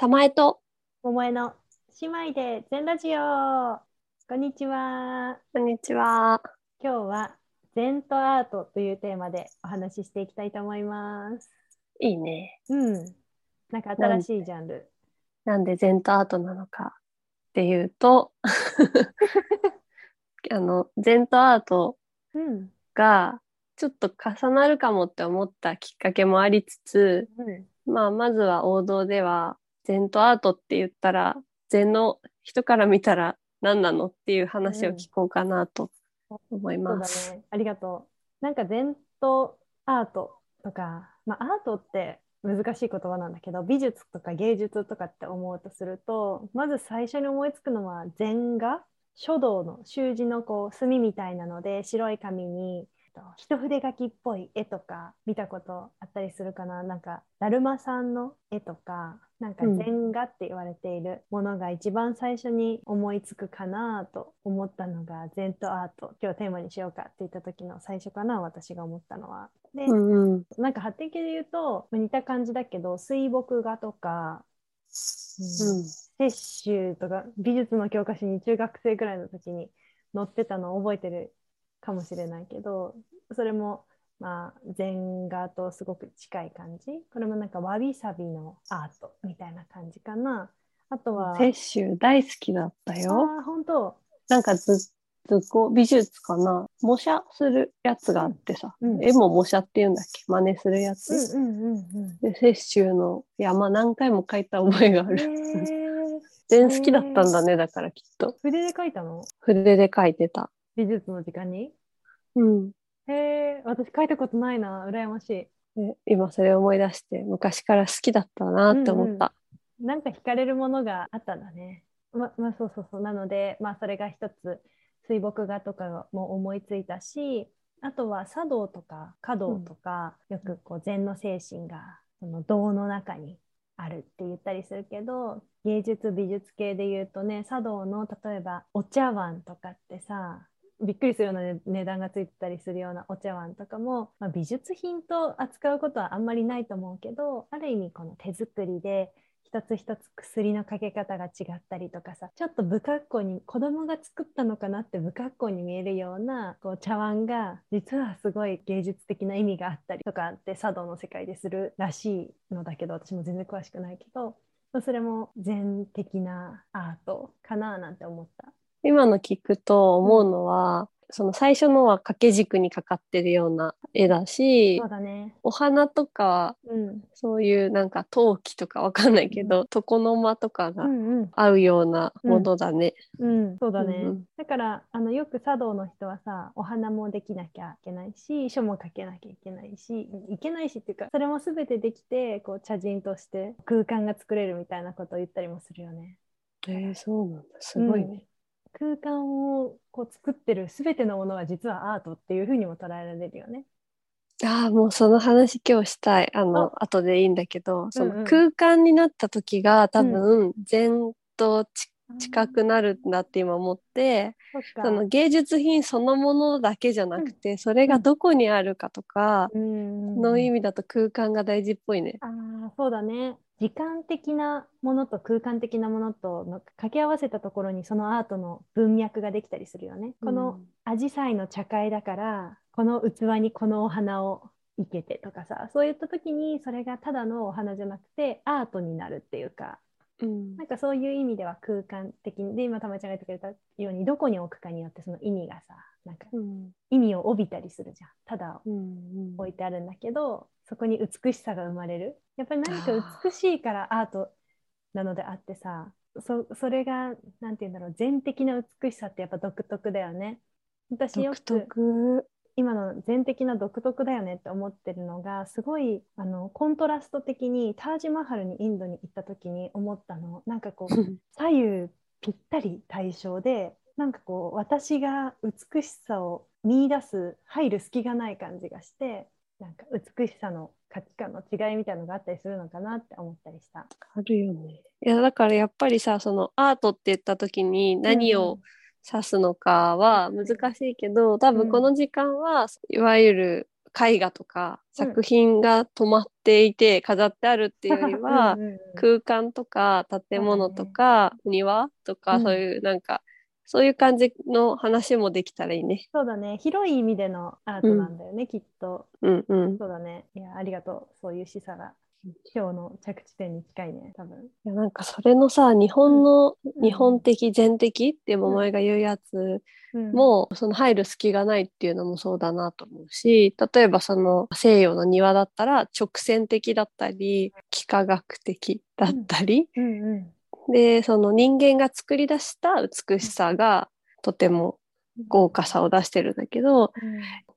玉江と、桃江の姉妹で全ラジオ。こんにちは。こんにちは。今日は全とアートというテーマでお話ししていきたいと思います。いいね。うん。なんか新しいジャンル。なんで全とアートなのか。っていうと、あの、全とアートうん。がちょっと重なるかもって思ったきっかけもありつつ、うんまあ、まずは王道では、全とアートって言ったら、全の人から見たら何なのっていう話を聞こうかなと思います。ね。ありがとう。なんか全とアートとかまあアートって難しい言葉なんだけど美術とか芸術とかって思うとするとまず最初に思いつくのは禅画書道の習字のこう墨みたいなので白い紙にと一筆書きっぽい絵とか見たことあったりするかな。なんかだるまさんの絵とかなんかうん禅画って言われているものが一番最初に思いつくかなと思ったのが禅とアート今日テーマにしようかって言った時の最初かな私が思ったのは。で、うんうん。なんか発展系で言うとまあ似た感じだけど水墨画とか、うんうん雪舟とか美術の教科書に中学生ぐらいの時に載ってたのを覚えてるかもしれないけどそれもまあ禅画とすごく近い感じ。これもなんかわびさびのアートみたいな感じかな。あとは雪舟大好きだったよ。あー本当。なんかず図工美術かな。模写するやつがあってさ、うん。絵も模写って言うんだっけ？真似するやつ、うんうんうんうんで雪舟の山何回も描いた覚えがあへるー。全好きだったんだねだからきっと。筆で描いたの？筆で描いてた。美術の時間に？うんへえ私描いたことないな羨ましい。で今それを思い出して昔から好きだったなって思った、なんか惹かれるものがあったんだね。ままあそうそうそう。なので、まあ、それが一つ水墨画とかも思いついたしあとは茶道とか華道とか、よくこう禅の精神がその道の中にあるって言ったりするけど芸術美術系で言うとね茶道の例えばお茶碗とかってさびっくりするような、値段がついてたりするようなお茶碗とかも、まあ、美術品と扱うことはあんまりないと思うけどある意味この手作りで一つ一つ薬のかけ方が違ったりとかさちょっと不格好に子供が作ったのかなって不格好に見えるようなこう茶碗が実はすごい芸術的な意味があったりとかって茶道の世界でするらしいのだけど私も全然詳しくないけどそれも全的なアートかななんて思った。今の聞くと思うのは、その最初のは掛け軸にかかってるような絵だしそうだね。お花とかうん。そういうなんか陶器とかわかんないけど、床の間とかがうんうん。合うようなものだね。うん、そうだね。うんうんだからあのよく茶道の人はさお花もできなきゃいけないし書も書けなきゃいけないしいけないしっていうかそれも全てできてこう茶人として空間が作れるみたいなことを言ったりもするよね。えー、そうなんだ。すごいね。空間をこう作ってる全てのものが実はアートっていうふうにも捉えられるよね。ああ、もうその話今日したい。あの、あ後でいいんだけど、その空間になった時が多分、禅とち近くなるんだって今思って、その芸術品そのものだけじゃなくて、それがどこにあるかとかうんの意味だと空間が大事っぽいね。ああ、そうだね。時間的なものと空間的なものとの掛け合わせたところにそのアートの文脈ができたりするよね。このアジサイの茶会だからこの器にこのお花を生けてとかさそういった時にそれがただのお花じゃなくてアートになるっていうかうん。なんかそういう意味では空間的にで今たまちゃんが言ってくれたようにどこに置くかによってその意味がさなんかうん。意味を帯びたりするじゃんただうん置いてあるんだけどそこに美しさが生まれる。やっぱり何か美しいからアートなのであってさそそれがなんて言うんだろう全的な美しさってやっぱ独特だよね。私よ独く特。今の全的な独特だよねって思ってるのがすごいあのコントラスト的にタージマハルにインドに行った時に思ったのなんかこう左右ぴったり対称でなんかこう私が美しさを見出す入る隙がない感じがしてなんか美しさの価値観の違いみたいなのがあったりするのかなって思ったりした。あるよね。いや、だからやっぱりさ、そのアートって言った時に何を指すのかは難しいけど、多分この時間はいわゆる絵画とか作品が止まっていて飾ってあるっていうよりは、うんうんうん空間とか建物とか、庭とか、うんそういうなんかそういう感じの話もできたらいいね。そうだね。広い意味でのアートなんだよね、きっと。うんうん。そうだね。いや、ありがとう。そういう示唆が。今日の着地点に近いね、多分。いやなんかそれのさ日本の、うん。日本的全的って桃前が言うやつうん、も、その入る隙がないっていうのもそうだなと思うし例えばその西洋の庭だったら直線的だったり幾何学的だったり、うんうん。でその人間が作り出した美しさがとても豪華さを出してるんだけど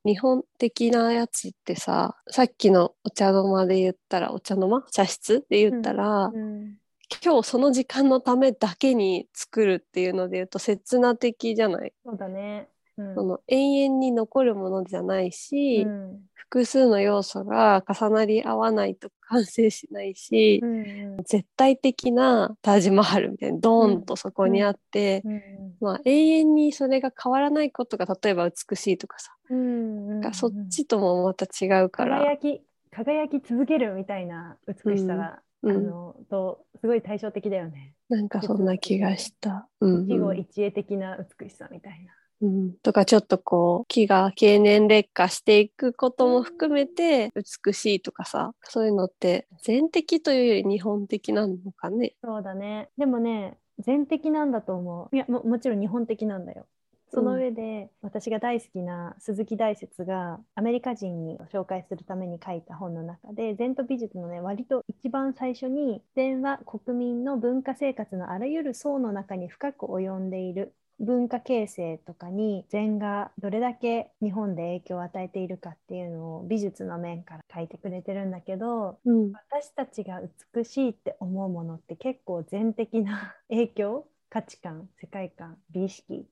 日本的なやつってささっきのお茶の間で言ったらお茶の間？茶室で言ったら、うん今日その時間のためだけに作るっていうので言うと刹那的じゃない、そうだね。うん。その永遠に残るものじゃないし、うん。複数の要素が重なり合わないと完成しないし、うんうん。絶対的なタージマハルみたいにドーンとそこにあって、うん。まあ、永遠にそれが変わらないことが例えば美しいとかさ、うんうんがそっちともまた違うから、輝き輝き続けるみたいな美しさが、うん。あのとすごい対照的だよね。なんかそんな気がした。うん一うん。期一会的な美しさみたいな。うん、とかちょっとこう木が経年劣化していくことも含めて美しいとかさそういうのって全的というより日本的なのかね。そうだね。でもね、全的なんだと思う。いやも、もちろん日本的なんだよ。その上で、私が大好きな鈴木大拙がアメリカ人に紹介するために書いた本の中で禅と美術のね割と一番最初に禅は国民の文化生活のあらゆる層の中に深く及んでいる文化形成とかに禅がどれだけ日本で影響を与えているかっていうのを美術の面から書いてくれてるんだけどうん私たちが美しいって思うものって結構全的な 影響価値観世界観美意識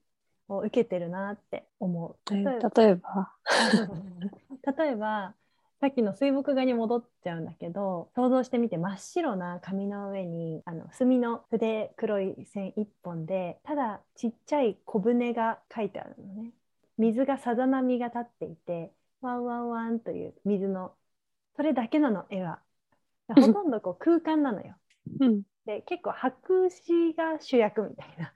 を受けてるなって思う。例えば、例えばさっきの水墨画に戻っちゃうんだけど想像してみて真っ白な紙の上にあの墨の筆黒い線一本でただちっちゃい小舟が書いてあるのね。水がさざ波が立っていてワンワンワンという水のそれだけなの絵は。ほとんどこう空間なのよ。うん。で結構白紙が主役みたいな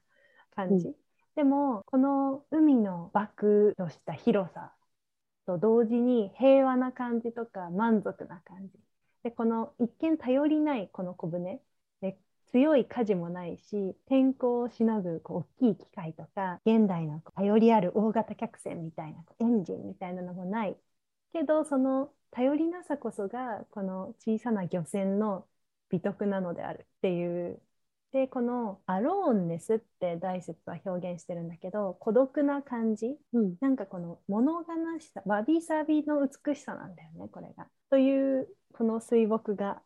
感じ、うでもこの海のバクとした広さと同時に平和な感じとか満足な感じ。でこの一見頼りないこの小舟。で強い舵もないし天候をしのぐこう大きい機械とか現代の頼りある大型客船みたいなエンジンみたいなのもない。けどその頼りなさこそがこの小さな漁船の美徳なのであるっていうでこのアローンネスって大説は表現してるんだけど孤独な感じうんなんかこの物悲しさわびさびの美しさなんだよねこれが。というこの水墨画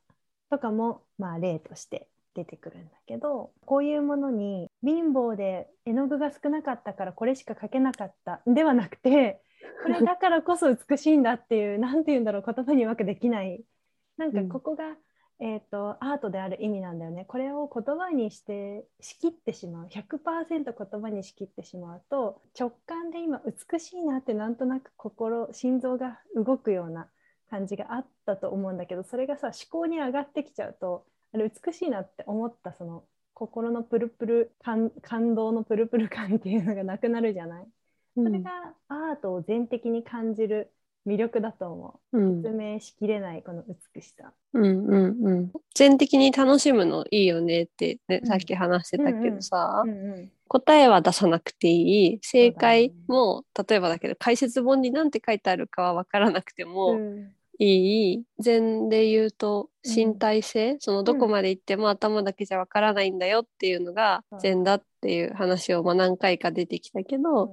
とかもまあ例として出てくるんだけどこういうものに貧乏で絵の具が少なかったからこれしか描けなかったではなくてこれだからこそ美しいんだっていう何て言うんだろう言葉にうまくできないなんかここが、えー、とアートである意味なんだよね。これを言葉にして仕切ってしまう。100%言葉に仕切ってしまうと直感で今美しいなってなんとなく心心臓が動くような感じがあったと思うんだけどそれがさ思考に上がってきちゃうとあれ美しいなって思ったその心のプルプル感感動のプルプル感っていうのがなくなるじゃない、うん。それがアートを全的に感じる魅力だと思う。うん。説明しきれないこの美しさ。うんうんうん。全的に楽しむのいいよねって、ねうん。さっき話してたけどさ、うんうん答えは出さなくていい。正解そうだね。も、例えばだけど解説本に何て書いてあるかは分からなくても、うん。いい。禅で言うとうん。身体性、そのどこまで行っても頭だけじゃわからないんだよっていうのが禅だっていう話をまあ何回か出てきたけど、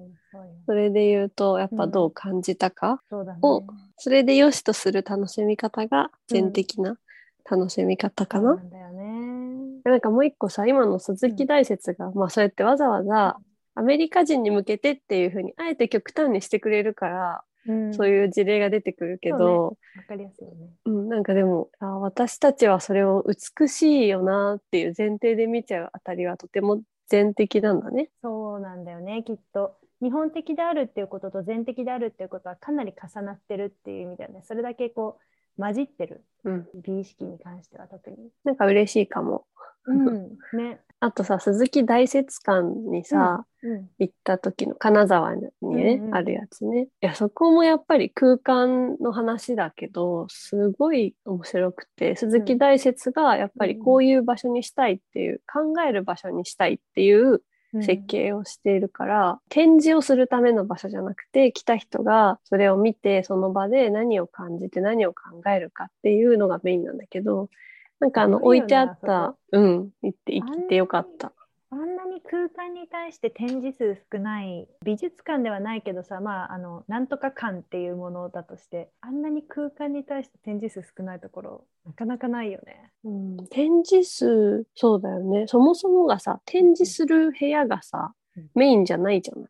それで言うとやっぱどう感じたか？をそれで良しとする楽しみ方が禅的な楽しみ方かな？そうなんだよね。なんかもう一個さ今の鈴木大説が、まあそうやってわざわざアメリカ人に向けてっていうふうにあえて極端にしてくれるから、うん、そういう事例が出てくるけど、わかりやすいよね。うん、なんかでもあ私たちはそれを美しいよなっていう前提で見ちゃうあたりはとても全的なんだね。そうなんだよね、きっと。日本的であるっていうことと全的であるっていうことはかなり重なってるっていう意味だよねそれだけこう混じってる、うん、美意識に関しては特に。なんか嬉しいかも。うん。ね、あとさ鈴木大雪館にさ、うん。うん、行った時の金沢にね、うんうん、あるやつね。いやそこもやっぱり空間の話だけどすごい面白くて鈴木大雪がやっぱりこういう場所にしたいっていう、考える場所にしたいっていう設計をしているから、うん、展示をするための場所じゃなくて来た人がそれを見てその場で何を感じて何を考えるかっていうのがメインなんだけどなんかあの、置いてあった、うん、行って、行ってよかった。あんなに空間に対して展示数少ない美術館ではないけどさまああのなんとか館っていうものだとしてあんなに空間に対して展示数少ないところなかなかないよね。うん、展示数そうだよねそもそもがさ展示する部屋がさ、うん、メインじゃないじゃない。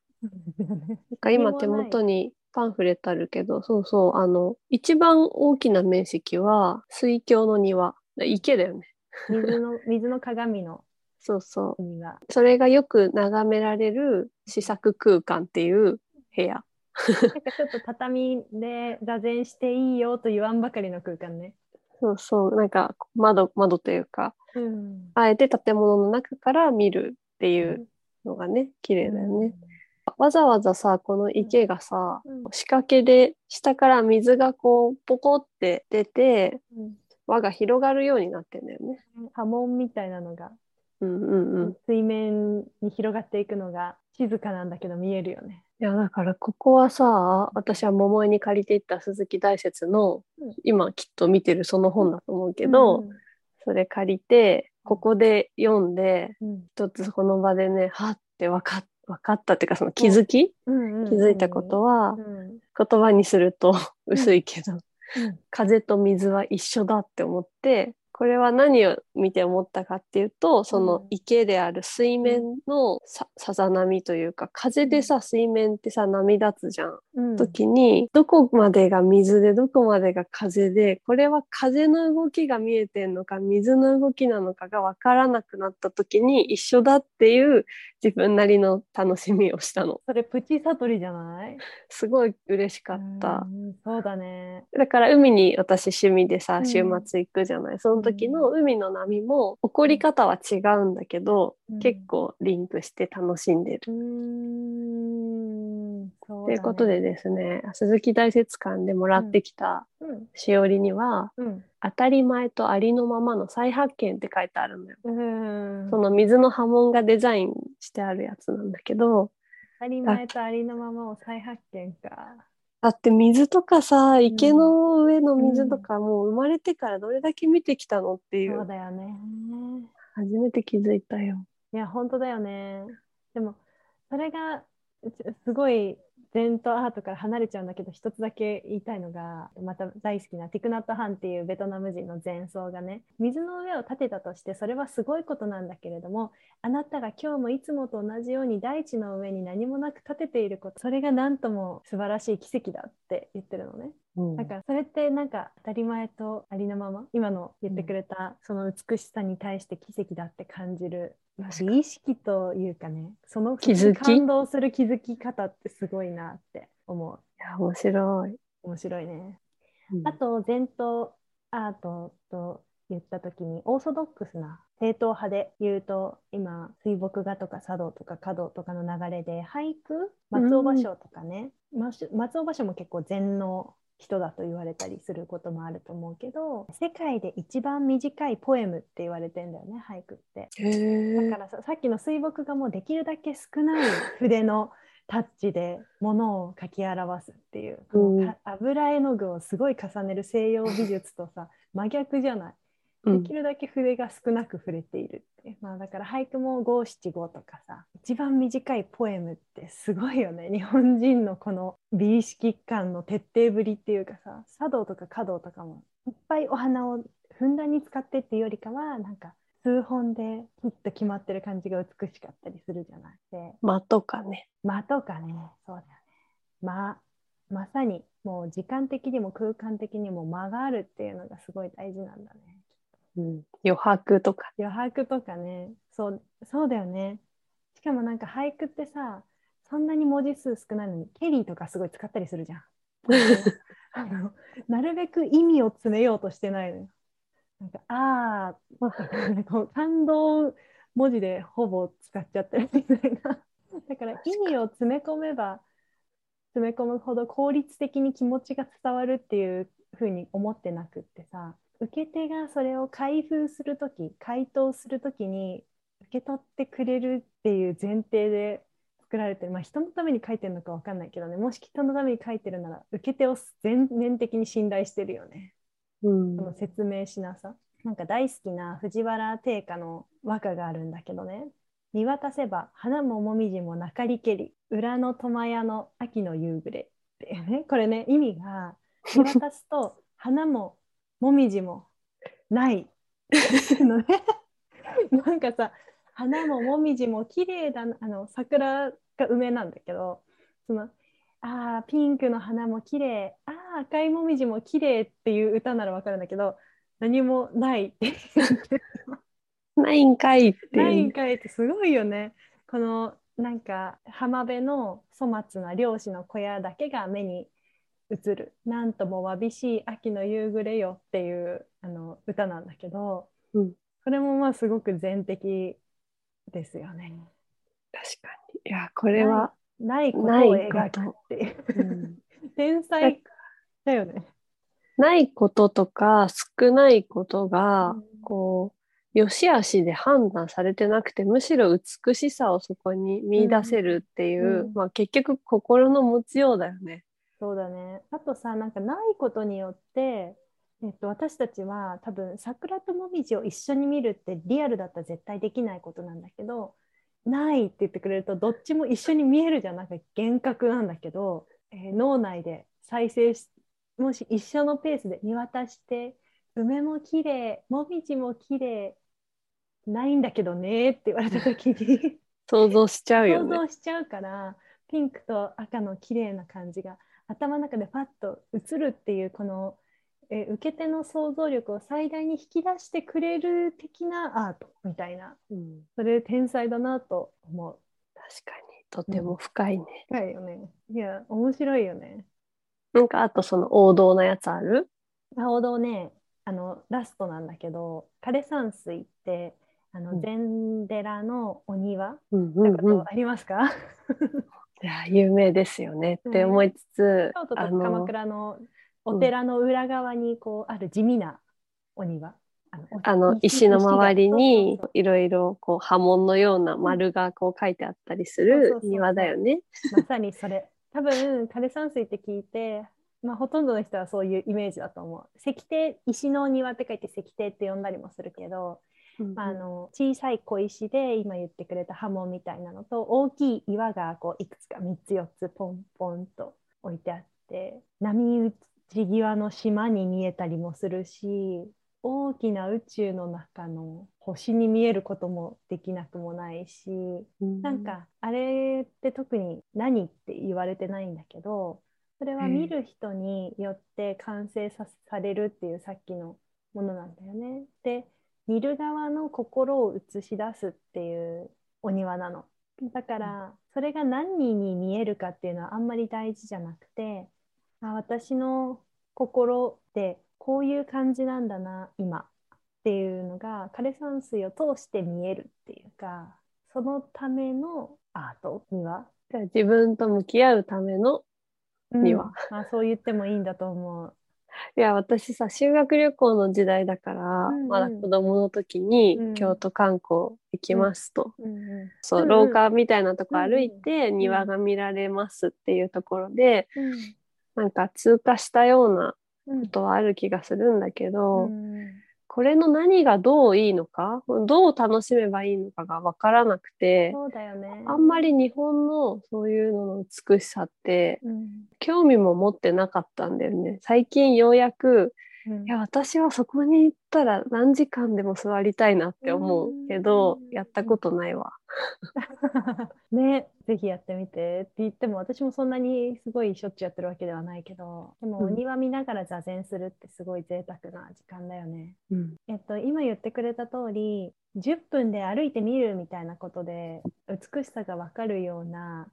なんか今手元にパンフレットあるけどそうそうあの一番大きな面積は水郷の庭池だよね。水の、水の鏡の。そうそう。それがよく眺められる試作空間っていう部屋。なんかちょっと畳で座禅していいよと言わんばかりの空間ね。そうそう。なんか窓、窓というか、うん、あえて建物の中から見るっていうのがね、綺麗だよね。うんわざわざさ、この池がさ、うん、仕掛けで下から水がこう、ポコって出て、うん、輪が広がるようになってんだよね。波紋みたいなのが、うんうんうん、水面に広がっていくのが静かなんだけど見えるよね。いやだからここはさ私は桃江に借りていった鈴木大拙の、うん、今きっと見てるその本だと思うけど、うん、それ借りてここで読んで、うん、一つこの場でねはって分か分かったっていうかその気づき、気づいたことは、言葉にすると 薄いけど、風と水は一緒だって思ってこれは何を見て思ったかっていうとその池である水面のささざ波というか風でさ水面ってさ波立つじゃん、うん、時にどこまでが水でどこまでが風でこれは風の動きが見えてんのか水の動きなのかが分からなくなった時に一緒だっていう自分なりの楽しみをしたの。それプチ悟りじゃない？すごい嬉しかった。そうだね。だから海に私趣味でさ週末行くじゃない。その時の海の波も起こり方は違うんだけど、うん、結構リンクして楽しんでる。と、ね、いうことでですね鈴木大雪館でもらってきたしおりには、うん、当たり前とありのままの再発見って書いてあるのよ。その水の波紋がデザインしてあるやつなんだけど。当たり前とありのままを再発見か。だって水とかさ池の上の水とか、もう生まれてからどれだけ見てきたのっていう、そうだよね。初めて気づいたよ。いや本当だよね。でもそれがすごい伝統アートから離れちゃうんだけど一つだけ言いたいのがまた大好きなティクナット・ハンっていうベトナム人の前奏がね水の上を立てたとしてそれはすごいことなんだけれどもあなたが今日もいつもと同じように大地の上に何もなく立てていることそれが何とも素晴らしい奇跡だって言ってるのね。うん、だからそれってなんか当たり前とありのまま今の言ってくれたその美しさに対して奇跡だって感じる美意識というかねその気づき？感動する気づき方ってすごいなって思う。いや面白い。面白いね。うん、あと伝統アートと言った時にオーソドックスな正統派で言うと今水墨画とか茶道とか華道とかの流れで俳句松尾芭蕉とかね、うん、松尾芭蕉も結構禅の人だと言われたりすることもあると思うけど世界で一番短いポエムって言われてんだよね俳句って。だからささっきの水墨画もできるだけ少ない筆のタッチでものを描き表すっていう、うん、油絵の具をすごい重ねる西洋美術とさ真逆じゃない？できるだけ筆が少なく触れているって、う。ん、まあ、だから俳句も五七五とかさ一番短いポエムってすごいよね。日本人のこの美意識感の徹底ぶりっていうかさ茶道とか華道とかもいっぱいお花をふんだんに使ってっていうよりかはなんか数本できっと決まってる感じが美しかったりするじゃない。で間とかね。間とかね。そうだよね。間まさにもう時間的にも空間的にも間があるっていうのがすごい大事なんだねうん、余白とか。余白とかねそうそうだよねしかもなんか俳句ってさそんなに文字数少ないのにケリーとかすごい使ったりするじゃん。あのなるべく意味を詰めようとしてないのよ。なんかああ感動文字でほぼ使っちゃってるみたいな。だから意味を詰め込めば詰め込むほど効率的に気持ちが伝わるっていうふうに思ってなくってさ受け手がそれを開封する時回答する時に受け取ってくれるっていう前提で作られてる。まあ人のために書いてるのか分かんないけどね。もし人のために書いてるなら受け手を全面的に信頼してるよね。うん、その説明しなさ。なんか大好きな藤原定家の和歌があるんだけどね。見渡せば花ももみじもなかりけり裏の苫屋の秋の夕暮れってね。これね意味が見渡すと花ももみじもないのね なんかさ花ももみじも綺麗だなあの桜が梅なんだけどそのあピンクの花も綺麗あ赤いもみじも綺麗っていう歌ならわかるんだけど何もないってないんかいって。ないんかいってすごいよね。このなんか浜辺の粗末な漁師の小屋だけが目に映る「なんともわびしい秋の夕暮れよ」っていうあの歌なんだけど、うん、これもまあすごく全的ですよね。確かに。いやこれはないこと。を描くっていう、うん、天才だよね。ないこととか少ないことが、こう、良し悪しで判断されてなくて、むしろ美しさをそこに見出せるっていう、うん、まあ結局心の持ちようだよね。そうだね。あとさ、なんかないことによって、えっと、私たちは多分桜ともみじを一緒に見るってリアルだったら絶対できないことなんだけどないって言ってくれるとどっちも一緒に見えるじゃんなんか幻覚なんだけど、えー、脳内で再生しもし一緒のペースで見渡して梅も綺麗もみじも綺麗ないんだけどねって言われた時に想像しちゃうよ、ね、想像しちゃうからピンクと赤の綺麗な感じが頭の中でパッと映るっていうこのえ受け手の想像力を最大に引き出してくれる的なアートみたいな、うん、それ天才だなと思う。確かに。とても深いね、うん、深いよね。いや面白いよね。なんかあとその王道なやつある？王道ね。あのラストなんだけど枯山水ってあの禅寺のお庭、うん、ありますか？いや有名ですよねって思いつつ、京都と鎌倉のお寺の裏側にこうある地味なお庭。あの石の周りにいろいろこう波紋のような丸がこう書いてあったりする庭だよね。まさにそれ。多分枯山水って聞いて、まあ、ほとんどの人はそういうイメージだと思う。石庭石の庭って書いて石庭って呼んだりもするけど、うんうん、あの小さい小石で今言ってくれた波紋みたいなのと大きい岩がこういくつか3つ4つポンポンと置いてあって波打ち際の島に見えたりもするし大きな宇宙の中の星に見えることもできなくもないし、うん、なんかあれって特に何って言われてないんだけどそれは見る人によって完成さされるっていうさっきのものなんだよね。で見る側の心を映し出すっていうお庭なの。だからそれが何人に見えるかっていうのはあんまり大事じゃなくてあ私の心ってこういう感じなんだな今っていうのが枯山水を通して見えるっていうかそのためのアートには自分と向き合うための庭、うん、まあ、そう言ってもいいんだと思う。いや私さ修学旅行の時代だから、うんうん、まだ子供の時に京都観光行きますと、うんうん、そう、廊下みたいなとこ歩いて庭が見られますっていうところで、うん、なんか通過したようなことはある気がするんだけど、うん、これの何がどういいのかどう楽しめばいいのかが分からなくてそうだよ、ね、あんまり日本のそういうのの美しさって、うん、興味も持ってなかったんだよね。最近ようやくいや私はそこに行ったら何時間でも座りたいなって思うけど、やったことないわ。ねぜひやってみてって言っても私もそんなにすごいしょっちゅうやってるわけではないけどでもお庭見ながら座禅するってすごい贅沢な時間だよね。うん、えっと、今言ってくれた通り10分で歩いてみるみたいなことで美しさが分かるような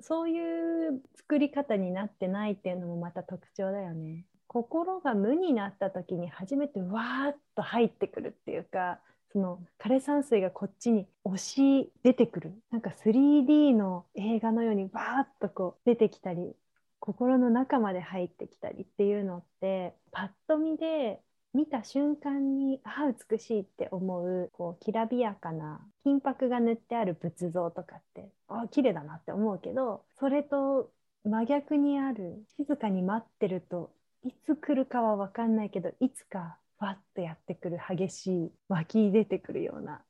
そういう作り方になってないっていうのもまた特徴だよね。心が無になった時に初めてわーっと入ってくるっていうかその枯山水がこっちに押し出てくる。なんか 3D の映画のようにわーっとこう出てきたり心の中まで入ってきたりっていうのってパッと見で見た瞬間にああ美しいって思うこうきらびやかな金箔が塗ってある仏像とかってああ綺麗だなって思うけどそれと真逆にある静かに待ってるといつ来るかは分かんないけどいつかわっとやってくる激しい湧き出てくるような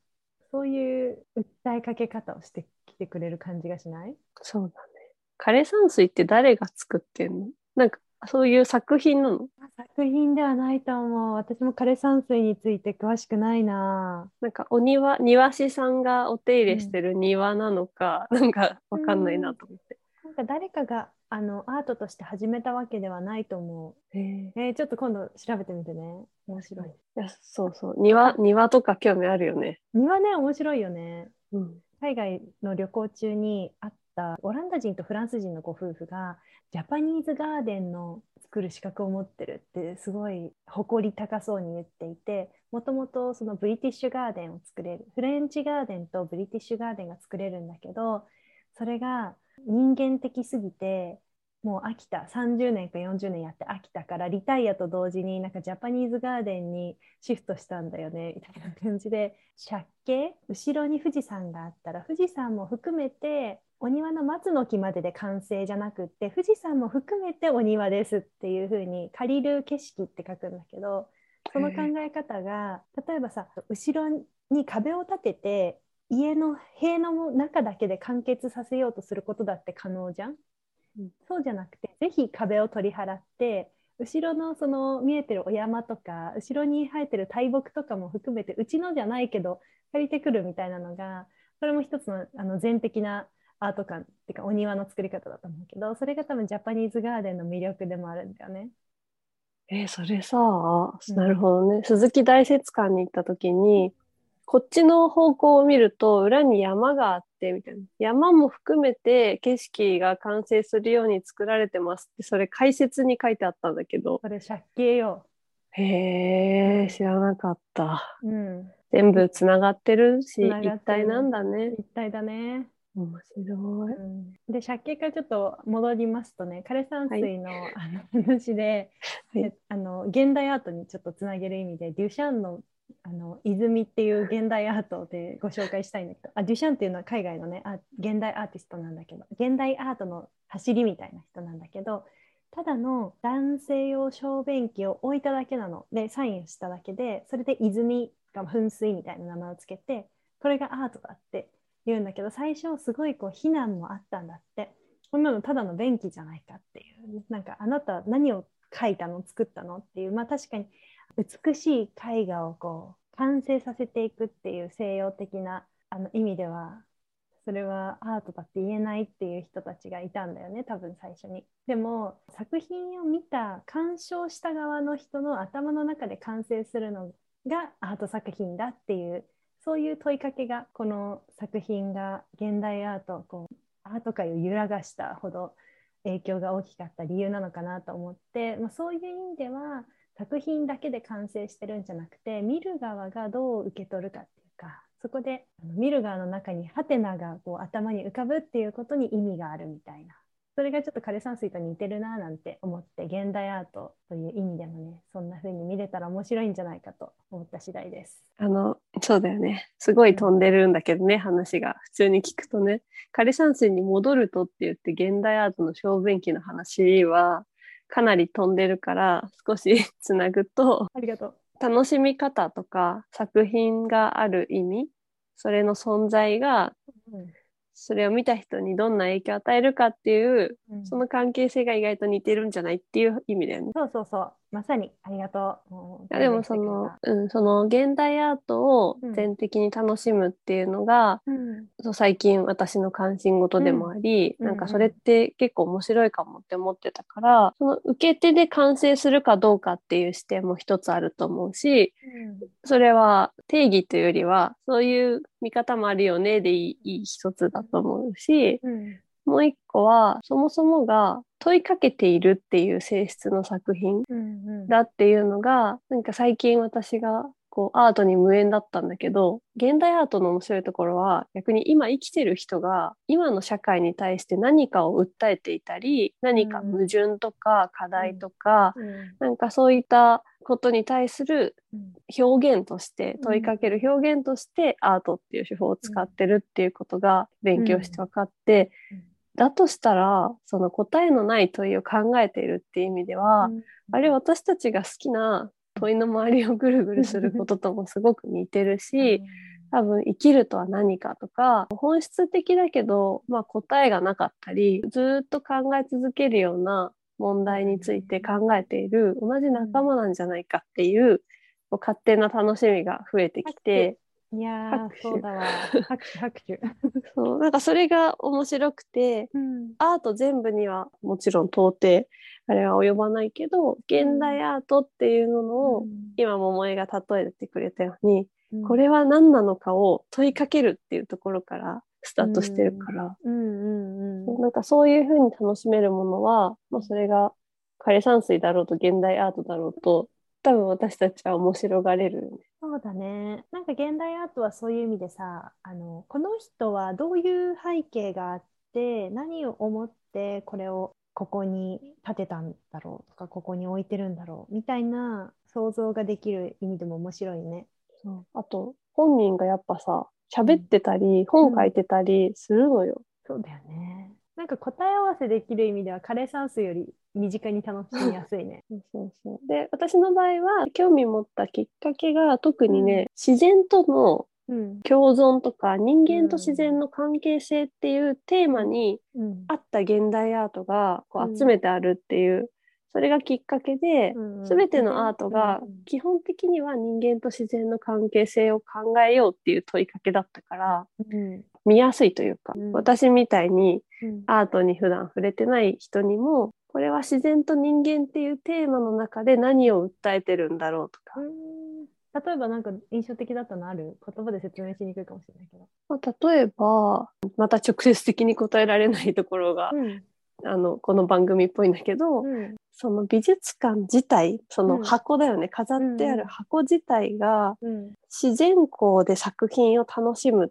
そういう訴えかけ方をしてきてくれる感じがしない？そうだね。枯山水って誰が作ってんの？なんかそういう作品なの？作品ではないと思う。私も枯山水について詳しくないな。なんかお庭庭師さんがお手入れしてる庭なのか、なんかわかんないなと思って。なんか誰かがあのアートとして始めたわけではないと思う。へえーちょっと今度調べてみてね。面白い。いやそうそう庭庭とか興味あるよね。庭ね、面白いよね。うん、海外の旅行中に会ったオランダ人とフランス人のご夫婦がジャパニーズガーデンの作る資格を持ってるってすごい誇り高そうに言っていてもともとそのブリティッシュガーデンを作れるフレンチガーデンとブリティッシュガーデンが作れるんだけどそれが人間的すぎてもう飽きた。30年か40年やって飽きたからリタイアと同時になんかジャパニーズガーデンにシフトしたんだよねみたいな感じで借景後ろに富士山があったら富士山も含めてお庭の松の木までで完成じゃなくって富士山も含めてお庭ですっていう風に借りる景色って書くんだけどその考え方が例えばさ後ろに壁を立てて家の塀の中だけで完結させようとすることだって可能じゃん、うんそうじゃなくてぜひ壁を取り払って後ろのその見えてるお山とか後ろに生えてる大木とかも含めてうちのじゃないけど借りてくるみたいなのがそれも一つのあの全的なアート感っていうかお庭の作り方だと思うけどそれが多分ジャパニーズガーデンの魅力でもあるんだよね。えーそれさ、うんなるほどね。鈴木大雪館に行った時に、こっちの方向を見ると裏に山があってみたいな。山も含めて景色が完成するように作られてますって、それ解説に書いてあったんだけど。それ借景よ。へえ、知らなかった。うん。全部つながってるし、一体なんだね。一体だね。面白い。うん、で借景からちょっと戻りますとね枯山水の,、あの話で、はいえあの現代アートにちょっとつなげる意味でデュシャンのあの泉っていう現代アートでご紹介したいんだけど。あデュシャンっていうのは海外のねあ現代アーティストなんだけど。現代アートの走りみたいな人なんだけど。ただの男性用小便器を置いただけなの。でサインしただけでそれで泉が噴水みたいな名前をつけてこれがアートだって言うんだけど最初すごいこう非難もあったんだって。こんなのただの便器じゃないかっていう。なんかあなた何を描いたの？作ったの？っていう。まあ確かに美しい絵画をこう完成させていくっていう西洋的なあの意味ではそれはアートだって言えないっていう人たちがいたんだよね多分最初に。でも作品を見た鑑賞した側の人の頭の中で完成するのがアート作品だっていうそういう問いかけがこの作品が現代アートこうアート界を揺らがしたほど影響が大きかった理由なのかなと思って、まあ、そういう意味では作品だけで完成してるんじゃなくて見る側がどう受け取るかっていうかそこで見る側の中にハテナがこう頭に浮かぶっていうことに意味があるみたいなそれがちょっと枯山水と似てるななんて思って現代アートという意味でもねそんな風に見れたら面白いんじゃないかと思った次第です。あの、そうだよね。すごい飛んでるんだけどね、話が。普通に聞くとね。枯山水に戻るとって言って、現代アートの小便器の話は、かなり飛んでるから、少し つなぐと、ありがとう。楽しみ方とか、作品がある意味、それの存在が、うんそれを見た人にどんな影響を与えるかっていう、うんその関係性が意外と似てるんじゃないっていう意味だよね。そうそうそうまさにありがとう。いやでもその、うん、その現代アートを全的に楽しむっていうのが、うん。そう最近私の関心事でもあり、うん。なんかそれって結構面白いかもって思ってたから、その受け手で完成するかどうかっていう視点も一つあると思うし、それは定義というよりは、そういう見方もあるよねでいいいい一つだと思うし、うんもう一個は、そもそもが問いかけているっていう性質の作品だっていうのが、なんか最近私がこうアートに無縁だったんだけど、現代アートの面白いところは逆に今生きてる人が今の社会に対して何かを訴えていたり、何か矛盾とか課題とか、うん、なんかそういったことに対する表現として、問いかける表現としてアートっていう手法を使ってるっていうことが勉強して分かって、だとしたら、その答えのない問いを考えているっていう意味では、あれ私たちが好きな問いの周りをぐるぐるすることともすごく似てるし、多分生きるとは何かとか、本質的だけど、まあ答えがなかったり、ずっと考え続けるような問題について考えている同じ仲間なんじゃないかっていう勝手な楽しみが増えてきて、いやそうだわ。拍手拍手。そう、なんかそれが面白くて、うん、アート全部にはもちろん到底あれは及ばないけど、現代アートっていうのを、うん、今桃江が例えてくれたように、うん、これは何なのかを問いかけるっていうところからスタートしてるから、なんかそういうふうに楽しめるものは、まあ、それが枯山水だろうと現代アートだろうと多分私たちは面白がれる、そうだね。なんか現代アートはそういう意味でさ、あのこの人はどういう背景があって、何を思ってこれをここに建てたんだろうとか、ここに置いてるんだろうみたいな想像ができる意味でも面白いね。そうあと、本人がやっぱさ、喋ってたり、うん、本書いてたりするのよ、うん。そうだよね。なんか答え合わせできる意味では枯山水より身近に楽しみやすいね。そうそうそう。で私の場合は興味持ったきっかけが特にね、うん、自然との共存とか、人間と自然の関係性っていうテーマに合った現代アートがこう集めてあるっていう、それがきっかけで、全てのアートが基本的には人間と自然の関係性を考えようっていう問いかけだったから、見やすいというか、私みたいにアートに普段触れてない人にもこれは自然と人間っていうテーマの中で何を訴えてるんだろうとか。例えばなんか印象的だったのある言葉で説明しにくいかもしれないけど。まあ、例えば、また直接的に答えられないところが、うん、あの、この番組っぽいんだけど、うん、その美術館自体、その箱だよね、うん、飾ってある箱自体が、自然光で作品を楽しむっ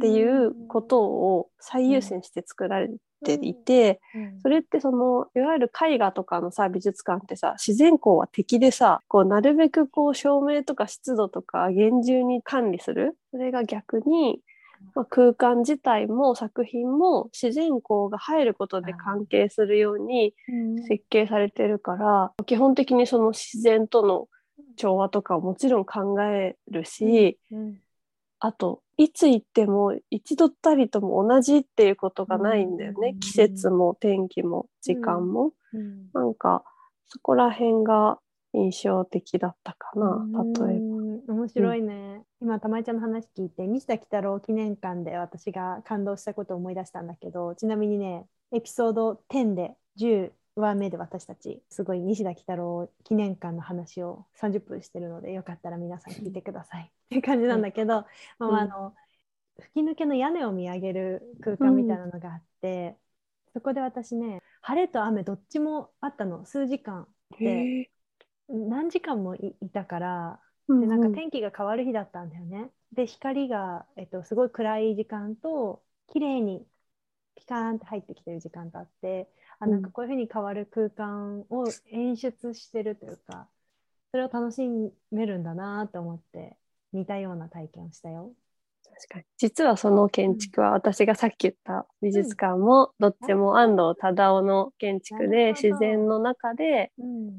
ていうことを最優先して作られていて、それってそのいわゆる絵画とかのさ美術館ってさ自然光は敵でさこうなるべくこう照明とか湿度とか厳重に管理する。それが逆に、まあ、空間自体も作品も自然光が入ることで関係するように設計されてるから、基本的にその自然との調和とかをもちろん考えるし、あといつ行っても一度たりとも同じっていうことがないんだよね、うん、季節も天気も時間も、うん、なんかそこら辺が印象的だったかな、例えば。面白いね、うん、今玉井ちゃんの話聞いて西田喜太郎記念館で私が感動したことを思い出したんだけどちなみにねエピソード10で10話目で私たちすごい西田喜太郎記念館の話を30分してるのでよかったら皆さん聞いてくださいっていう感じなんだけど、うん、まあ、あの吹き抜けの屋根を見上げる空間みたいなのがあって、うん、そこで私ね晴れと雨どっちもあったの。数時間で何時間もいたからでなんか天気が変わる日だったんだよね。で光が、えっと、すごい暗い時間と綺麗にピカーンって入ってきてる時間とあってあなんかこういうふうに変わる空間を演出してるというか、それを楽しめるんだなと思って似たような体験をしたよ。確かに実はその建築は私がさっき言った美術館もどっちも安藤忠雄の建築で自然の中で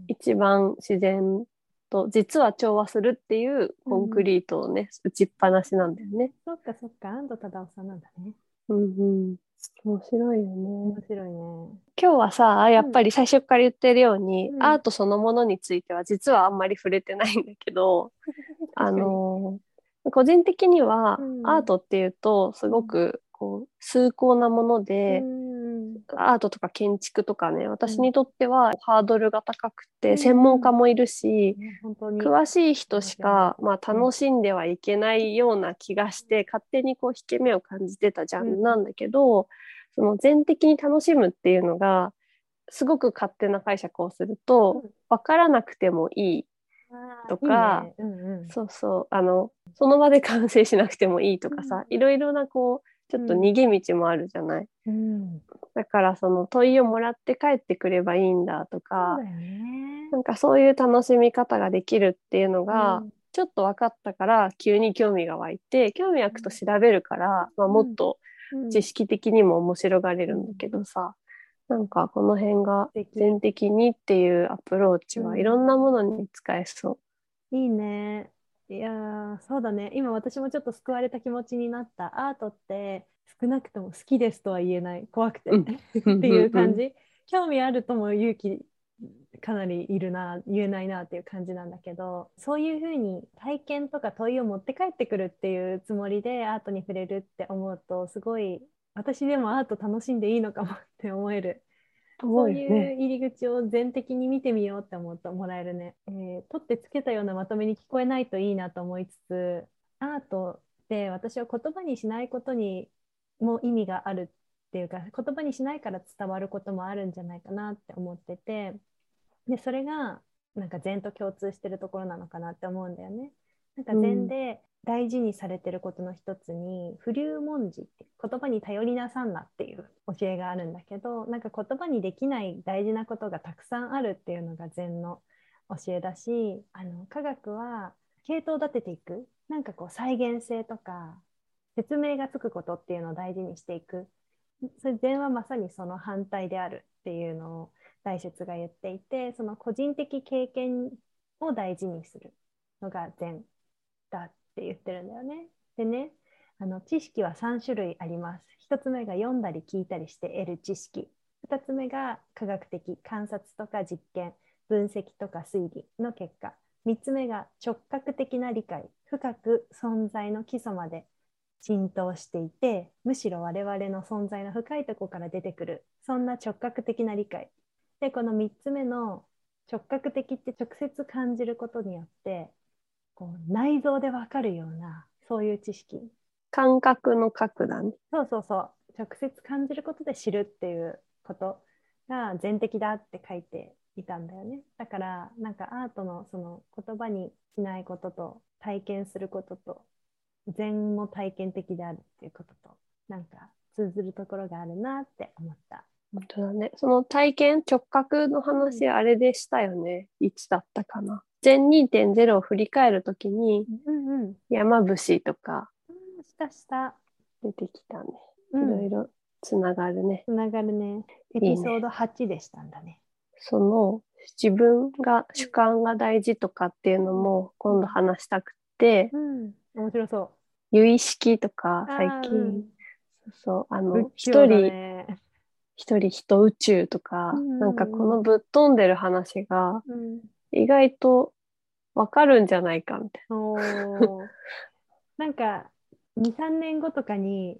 一番自然と実は調和するっていうコンクリートをね、打ちっぱなしなんだよね。そっかそっか安藤忠雄さんなんだね。うんうん。面白いよね。面白いね。今日はさ、やっぱり最初から言ってるように、うん、アートそのものについては実はあんまり触れてないんだけど、あの、個人的には、アートっていうと、すごくこう崇高なもので、アートとか建築とかね私にとってはハードルが高くて、専門家もいるし、詳しい人しか、まあ、楽しんではいけないような気がして、勝手にこう引け目を感じてたジャンルなんだけど、その全的に楽しむっていうのが、すごく勝手な解釈をすると、わからなくてもいいとか、ね。うんうん、そうそう、あの、その場で完成しなくてもいいとかさ、うん。いろいろなこう、ちょっと逃げ道もあるじゃない。うん、だからその問いをもらって帰ってくればいいんだとかね。なんかそういう楽しみ方ができるっていうのが、うんちょっと分かったから急に興味が湧いて、興味湧くと調べるから、まあ、もっとうん知識的にも面白がれるんだけどさ、なんかこの辺が全的にっていうアプローチはいろんなものに使えそう。いいね。いやーそうだね。今私もちょっと救われた気持ちになった。アートって少なくとも好きですとは言えない。怖くて。うん っていう感じ。興味あるとも勇気かなりいるな、言えないなっていう感じなんだけど、そういうふうに体験とか問いを持って帰ってくるっていうつもりでアートに触れるって思うと、すごい私でもアート楽しんでいいのかもって思える。思そうういう。入り口を全的に見てみようって思うともらえるね。えー取ってつけたようなまとめに聞こえないといいなと思いつつ、アートって私は言葉にしないことにも意味があるっていうか、言葉にしないから伝わることもあるんじゃないかなって思ってて、で、それがなんか禅と共通してるところなのかなって思うんだよね。なんか禅で大事にされてることの一つに、不流文字って言葉に頼りなさんなっていう教えがあるんだけど、なんか言葉にできない大事なことがたくさんあるっていうのが禅の教えだし、あの科学は系統立てていく、なんかこう再現性とか説明がつくことっていうのを大事にしていく。それ禅はまさにその反対であるっていうのを大説が言っていて、その個人的経験を大事にするのが禅だって言ってるんだよね。でね、あの知識は3種類あります。1つ目が読んだり聞いたりして得る知識。2つ目が科学的観察とか実験、分析とか推理の結果。3つ目が直覚的な理解、深く存在の基礎まで浸透していて、むしろ我々の存在の深いところから出てくる、そんな直覚的な理解。で、この3つ目の直覚的って直接感じることによって、こう内臓でわかるような、そういう知識。感覚の核だね。そうそうそう。直接感じることで知るっていうことが全的だって書いていたんだよね。だから、なんかアートのその言葉にしないことと体験することと禅も体験的であるっていうこととなんか通ずるところがあるなって思った。本当だね。その体験、直覚の話、あれでしたよね。いつだったかな。全2.0を振り返るときに、うんうん。山伏とかしたした。出てきたね。いうんろいろつながるね。つながるね。エいいねピソード8でしたんだね。その自分が主観が大事とかっていうのも今度話したくて、うん。面白そう。有意識とか最近、そうあの仏一人ね。一人人宇宙とか、うんうんうんなんかこのぶっ飛んでる話がうん。意外とわかるんじゃないかみたいおー なんか2、3年後とかに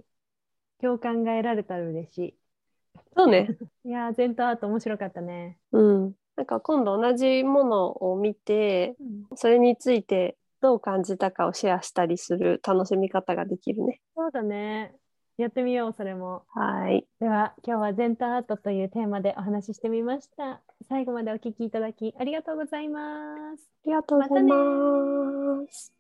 共感が得られたら嬉しな。そうね。い。いやー、全とアート面白かったね。うん。なんか今度同じものを見て、それについてどう感じたかをシェアしたりする楽しみ方ができるね。そうだね。やってみよう、それも。はい。では、今日は全とアートというテーマでお話ししてみました。最後までお聞きいただきありがとうございます。ありがとうございます。